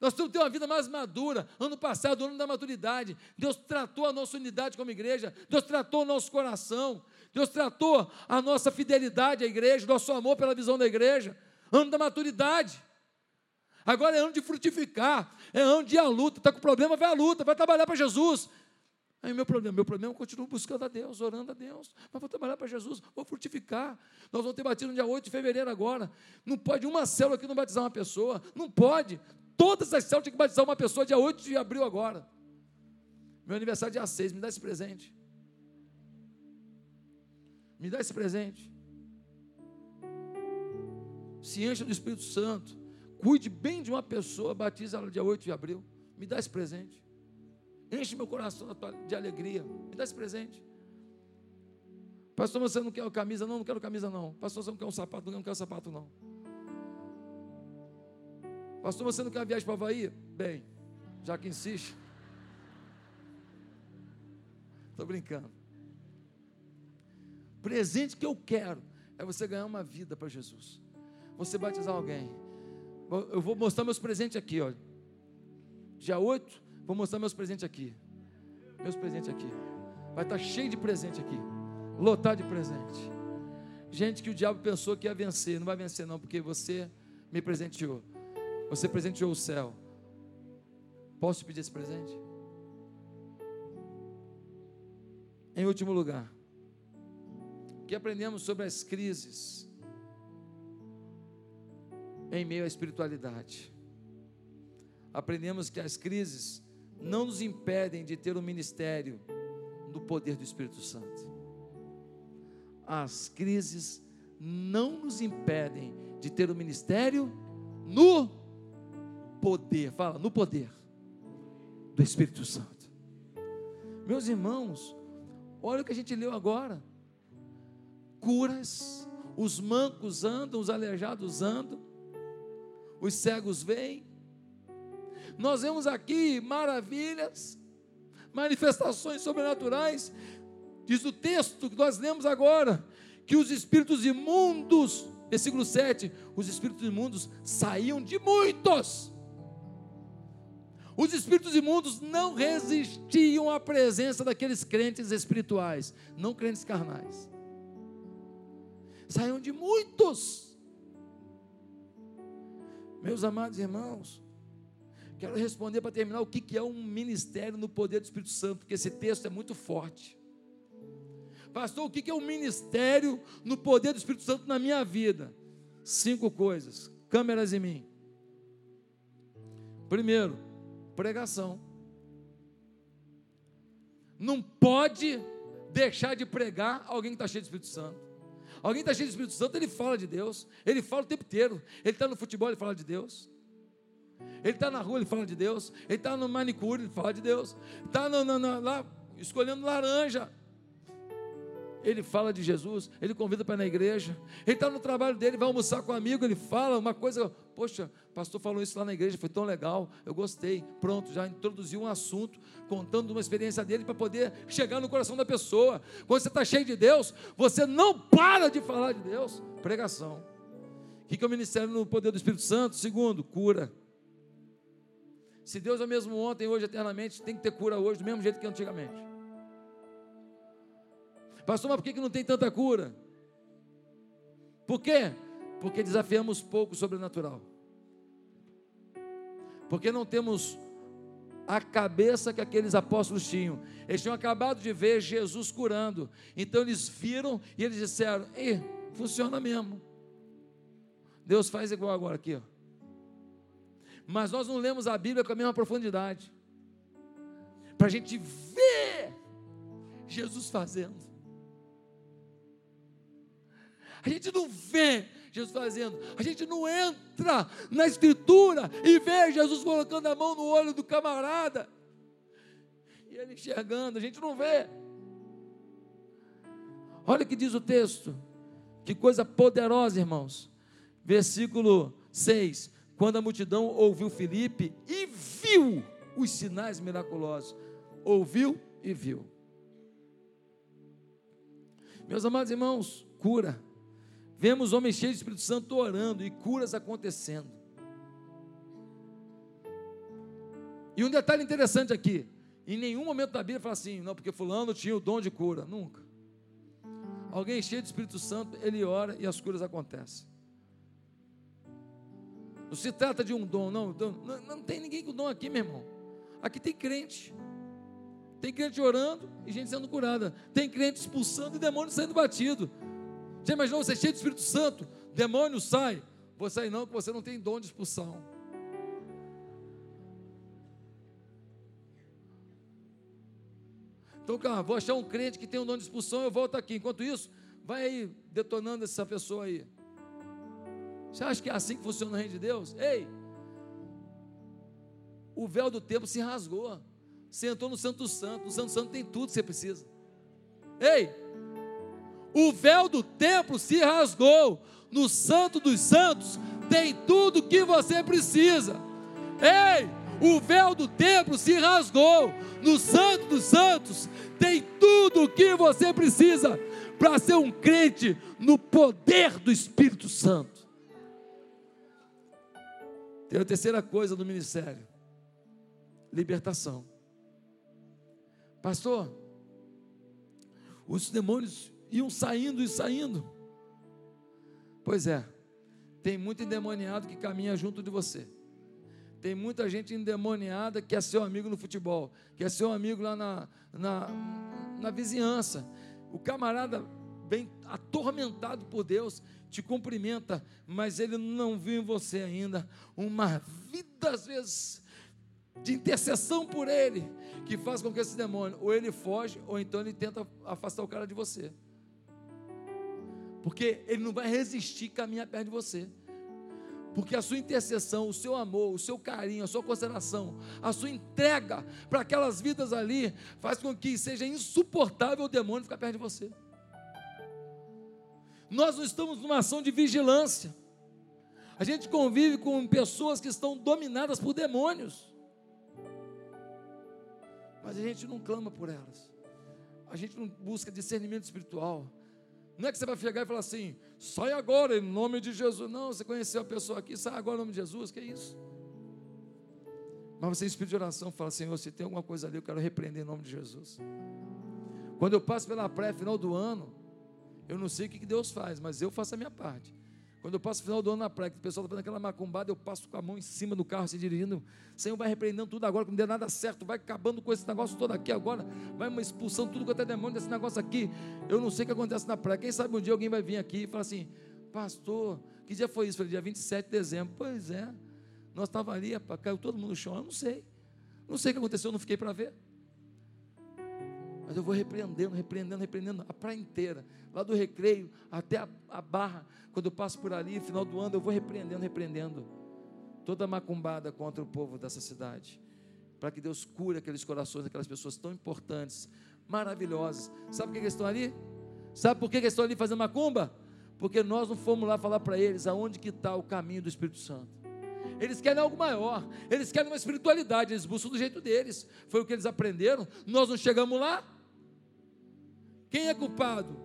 Nós temos que ter uma vida mais madura. Ano passado, ano da maturidade, Deus tratou a nossa unidade como igreja, Deus tratou o nosso coração, Deus tratou a nossa fidelidade à igreja, nosso amor pela visão da igreja. Ano da maturidade. Agora é ano de frutificar, é ano de ir à luta. Está com problema, vai à luta, vai trabalhar para Jesus. Aí meu problema, meu problema, eu continuo buscando a Deus, orando a Deus, mas vou trabalhar para Jesus, vou frutificar. Nós vamos ter batido no dia 8 de fevereiro agora. Não pode uma célula aqui não batizar uma pessoa. Não pode. Todas as células têm que batizar uma pessoa dia 8 de abril agora. Meu aniversário é dia 6, me dá esse presente. Me dá esse presente. Se encha do Espírito Santo. Cuide bem de uma pessoa, batize ela dia 8 de abril. Me dá esse presente. Enche meu coração de alegria. Me dá esse presente. Pastor, você não quer uma camisa? Não, não quero camisa, não. Pastor, você não quer um sapato? Não, não quero sapato, não. Pastor, você não quer uma viagem para Havaí? Bem, já que insiste. Estou brincando. Presente que eu quero é você ganhar uma vida para Jesus. Você batizar alguém eu vou mostrar meus presentes aqui, ó. Dia 8, vou mostrar meus presentes aqui. Meus presentes aqui. Vai estar cheio de presente aqui. Lotado de presente. Gente que o diabo pensou que ia vencer. Não vai vencer, não, porque você me presenteou. Você presenteou o céu. Posso te pedir esse presente? Em último lugar, o que aprendemos sobre as crises em meio à espiritualidade. Aprendemos que as crises não nos impedem de ter um ministério no poder do Espírito Santo. As crises não nos impedem de ter o um ministério no poder, fala, no poder do Espírito Santo. Meus irmãos, olha o que a gente leu agora: curas, os mancos andam, os aleijados andam, os cegos veem. Nós vemos aqui maravilhas, manifestações sobrenaturais Diz o texto que nós lemos agora, que os espíritos imundos, versículo 7, os espíritos imundos saíam de muitos. Os espíritos imundos não resistiam à presença daqueles crentes espirituais, não crentes carnais. Saíam de muitos. Meus amados irmãos, quero responder para terminar o que é um ministério no poder do Espírito Santo, porque esse texto é muito forte. Pastor, o que é um ministério no poder do Espírito Santo na minha vida? Cinco coisas. Câmeras em mim. Primeiro, pregação. Não pode deixar de pregar alguém que está cheio de Espírito Santo. Alguém está cheio de Espírito Santo, ele fala de Deus. Ele fala o tempo inteiro. Ele está no futebol, ele fala de Deus. Ele está na rua, ele fala de Deus. Ele está no manicure, ele fala de Deus. Está lá escolhendo laranja ele fala de Jesus, ele convida para ir na igreja, ele está no trabalho dele, vai almoçar com um amigo, ele fala uma coisa, poxa, pastor falou isso lá na igreja, foi tão legal, eu gostei, pronto, já introduziu um assunto, contando uma experiência dele para poder chegar no coração da pessoa. Quando você está cheio de Deus, você não para de falar de Deus. Pregação. O que é o ministério no poder do Espírito Santo? Segundo, cura. Se Deus é o mesmo ontem, hoje, eternamente, tem que ter cura hoje, do mesmo jeito que antigamente. Pastor, mas por que não tem tanta cura? Por quê? Porque desafiamos pouco o sobrenatural. Porque não temos a cabeça que aqueles apóstolos tinham. Eles tinham acabado de ver Jesus curando. Então eles viram e eles disseram: Ih, funciona mesmo. Deus faz igual agora aqui. Ó. Mas nós não lemos a Bíblia com a mesma profundidade. Para a gente ver Jesus fazendo. A gente não vê Jesus fazendo, a gente não entra na Escritura e vê Jesus colocando a mão no olho do camarada e ele enxergando, a gente não vê. Olha o que diz o texto, que coisa poderosa, irmãos. Versículo 6: Quando a multidão ouviu Filipe e viu os sinais miraculosos, ouviu e viu. Meus amados irmãos, cura Vemos homens cheios de Espírito Santo orando e curas acontecendo. E um detalhe interessante aqui: em nenhum momento da Bíblia fala assim, não, porque Fulano tinha o dom de cura. Nunca. Alguém cheio de Espírito Santo, ele ora e as curas acontecem. Não se trata de um dom, não. Não, não tem ninguém com dom aqui, meu irmão. Aqui tem crente. Tem crente orando e gente sendo curada. Tem crente expulsando e demônio sendo batido. Você imaginou você é cheio do Espírito Santo, demônio sai, você aí não, que você não tem dom de expulsão. Então, cara, vou achar um crente que tem um dom de expulsão, eu volto aqui. Enquanto isso, vai aí detonando essa pessoa aí. Você acha que é assim que funciona o reino de Deus? Ei! O véu do templo se rasgou. Você entrou no Santo Santo. No Santo Santo tem tudo que você precisa. Ei! O véu do templo se rasgou. No Santo dos Santos tem tudo que você precisa. Ei, o véu do templo se rasgou. No Santo dos Santos tem tudo o que você precisa para ser um crente no poder do Espírito Santo. Tem a terceira coisa do ministério: libertação. Pastor, os demônios iam saindo e saindo. Pois é, tem muito endemoniado que caminha junto de você. Tem muita gente endemoniada que é seu amigo no futebol, que é seu amigo lá na, na, na vizinhança. O camarada bem atormentado por Deus te cumprimenta, mas ele não viu em você ainda uma vida, às vezes, de intercessão por ele, que faz com que esse demônio ou ele foge, ou então ele tenta afastar o cara de você. Porque ele não vai resistir caminhar perto de você. Porque a sua intercessão, o seu amor, o seu carinho, a sua consideração, a sua entrega para aquelas vidas ali, faz com que seja insuportável o demônio ficar perto de você. Nós não estamos numa ação de vigilância. A gente convive com pessoas que estão dominadas por demônios. Mas a gente não clama por elas. A gente não busca discernimento espiritual. Não é que você vai chegar e falar assim, sai agora em nome de Jesus. Não, você conheceu a pessoa aqui, sai agora em nome de Jesus, que é isso? Mas você, em espírito de oração, fala, Senhor, se tem alguma coisa ali, eu quero repreender em nome de Jesus. Quando eu passo pela praia final do ano, eu não sei o que Deus faz, mas eu faço a minha parte. Quando eu passo o final do ano na praia, que o pessoal está fazendo aquela macumbada, eu passo com a mão em cima do carro, se dirigindo. Senhor vai repreendendo tudo agora, que não deu nada certo, vai acabando com esse negócio todo aqui agora, vai uma expulsão, tudo quanto é demônio desse negócio aqui. Eu não sei o que acontece na praia. Quem sabe um dia alguém vai vir aqui e falar assim: Pastor, que dia foi isso? Foi dia 27 de dezembro. Pois é, nós estávamos ali, caiu todo mundo no chão. Eu não sei, não sei o que aconteceu, eu não fiquei para ver. Mas eu vou repreendendo, repreendendo, repreendendo a praia inteira, lá do recreio até a, a barra. Quando eu passo por ali, final do ano, eu vou repreendendo, repreendendo toda a macumbada contra o povo dessa cidade. Para que Deus cure aqueles corações daquelas pessoas tão importantes, maravilhosas. Sabe por que eles estão ali? Sabe por que eles estão ali fazendo macumba? Porque nós não fomos lá falar para eles aonde que está o caminho do Espírito Santo. Eles querem algo maior, eles querem uma espiritualidade, eles buscam do jeito deles. Foi o que eles aprenderam. Nós não chegamos lá, quem é culpado?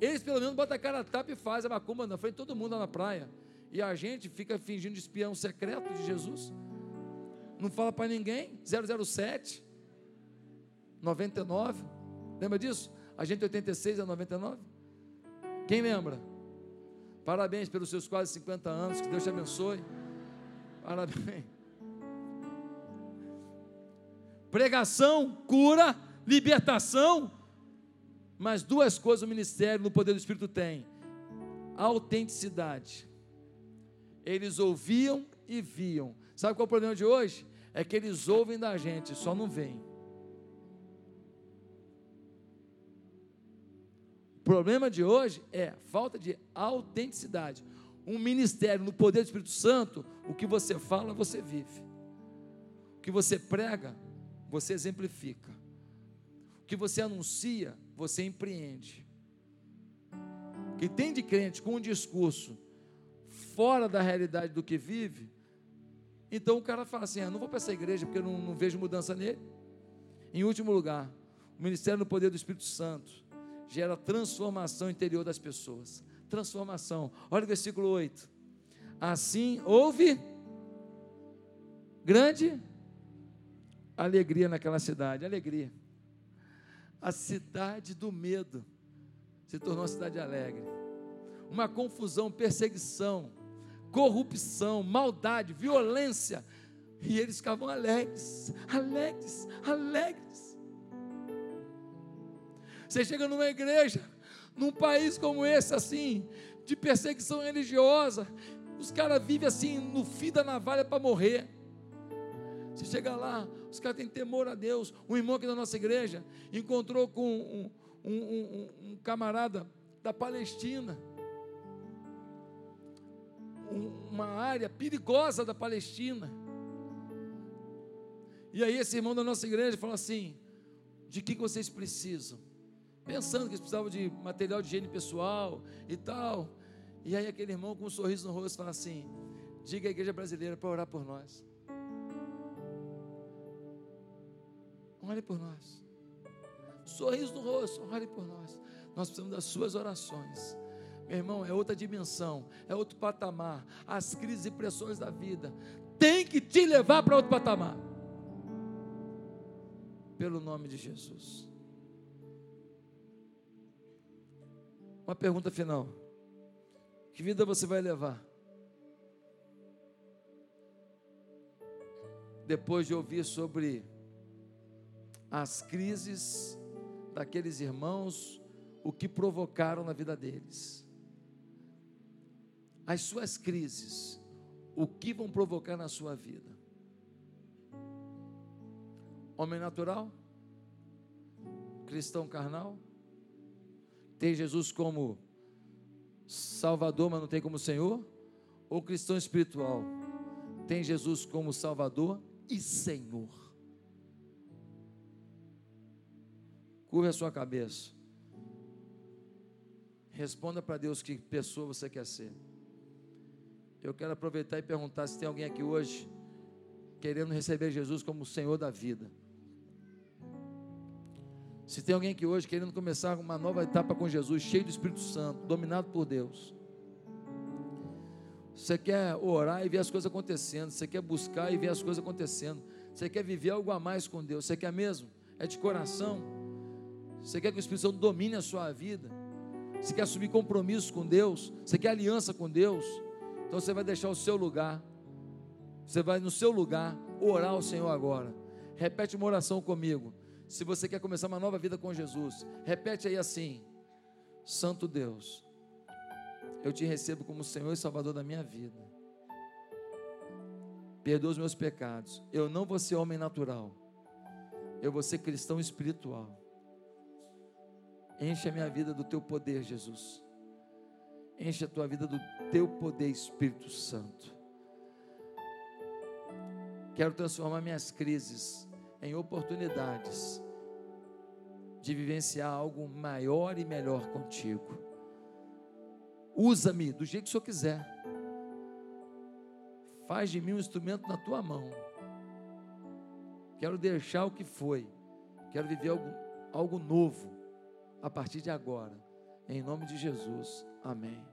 Eles pelo menos botam a cara a tapa e fazem a macumba na frente de todo mundo lá na praia. E a gente fica fingindo de espião secreto de Jesus. Não fala para ninguém. 007, 99. Lembra disso? A gente 86 a 99. Quem lembra? Parabéns pelos seus quase 50 anos. Que Deus te abençoe. Parabéns. Pregação, cura, libertação mas duas coisas o ministério no poder do Espírito tem: autenticidade. Eles ouviam e viam. Sabe qual é o problema de hoje? É que eles ouvem da gente, só não veem. O problema de hoje é falta de autenticidade. Um ministério no poder do Espírito Santo, o que você fala, você vive. O que você prega, você exemplifica. O que você anuncia, você empreende. Que tem de crente com um discurso fora da realidade do que vive, então o cara fala assim: ah, não vou para essa igreja porque eu não, não vejo mudança nele. Em último lugar, o ministério no poder do Espírito Santo gera transformação interior das pessoas. Transformação. Olha o versículo 8. Assim houve grande alegria naquela cidade. Alegria a cidade do medo se tornou uma cidade alegre. Uma confusão, perseguição, corrupção, maldade, violência. E eles ficavam alegres, alegres, alegres. Você chega numa igreja, num país como esse, assim, de perseguição religiosa, os caras vivem assim, no fim da navalha para morrer. Você chega lá, os caras têm temor a Deus. Um irmão aqui da nossa igreja encontrou com um, um, um, um camarada da Palestina, uma área perigosa da Palestina. E aí esse irmão da nossa igreja falou assim: de que vocês precisam? Pensando que eles precisavam de material de higiene pessoal e tal. E aí aquele irmão com um sorriso no rosto fala assim: diga à igreja brasileira para orar por nós. Ore por nós. Sorriso no rosto, ore por nós. Nós precisamos das suas orações. Meu irmão, é outra dimensão, é outro patamar. As crises e pressões da vida tem que te levar para outro patamar. Pelo nome de Jesus. Uma pergunta final. Que vida você vai levar? Depois de ouvir sobre as crises daqueles irmãos, o que provocaram na vida deles. As suas crises, o que vão provocar na sua vida? Homem natural? Cristão carnal? Tem Jesus como Salvador, mas não tem como Senhor? Ou cristão espiritual? Tem Jesus como Salvador e Senhor? Curva a sua cabeça. Responda para Deus que pessoa você quer ser. Eu quero aproveitar e perguntar se tem alguém aqui hoje querendo receber Jesus como o Senhor da vida. Se tem alguém aqui hoje querendo começar uma nova etapa com Jesus, cheio do Espírito Santo, dominado por Deus. Você quer orar e ver as coisas acontecendo, você quer buscar e ver as coisas acontecendo. Você quer viver algo a mais com Deus, você quer mesmo? É de coração. Você quer que o Espírito Santo domine a sua vida? Você quer assumir compromissos com Deus? Você quer aliança com Deus? Então você vai deixar o seu lugar. Você vai no seu lugar orar ao Senhor agora. Repete uma oração comigo. Se você quer começar uma nova vida com Jesus, repete aí assim: Santo Deus, eu te recebo como Senhor e Salvador da minha vida. Perdoa os meus pecados. Eu não vou ser homem natural. Eu vou ser cristão espiritual. Enche a minha vida do teu poder, Jesus. Enche a tua vida do teu poder, Espírito Santo. Quero transformar minhas crises em oportunidades de vivenciar algo maior e melhor contigo. Usa-me do jeito que o Senhor quiser. Faz de mim um instrumento na tua mão. Quero deixar o que foi. Quero viver algo, algo novo a partir de agora. Em nome de Jesus. Amém.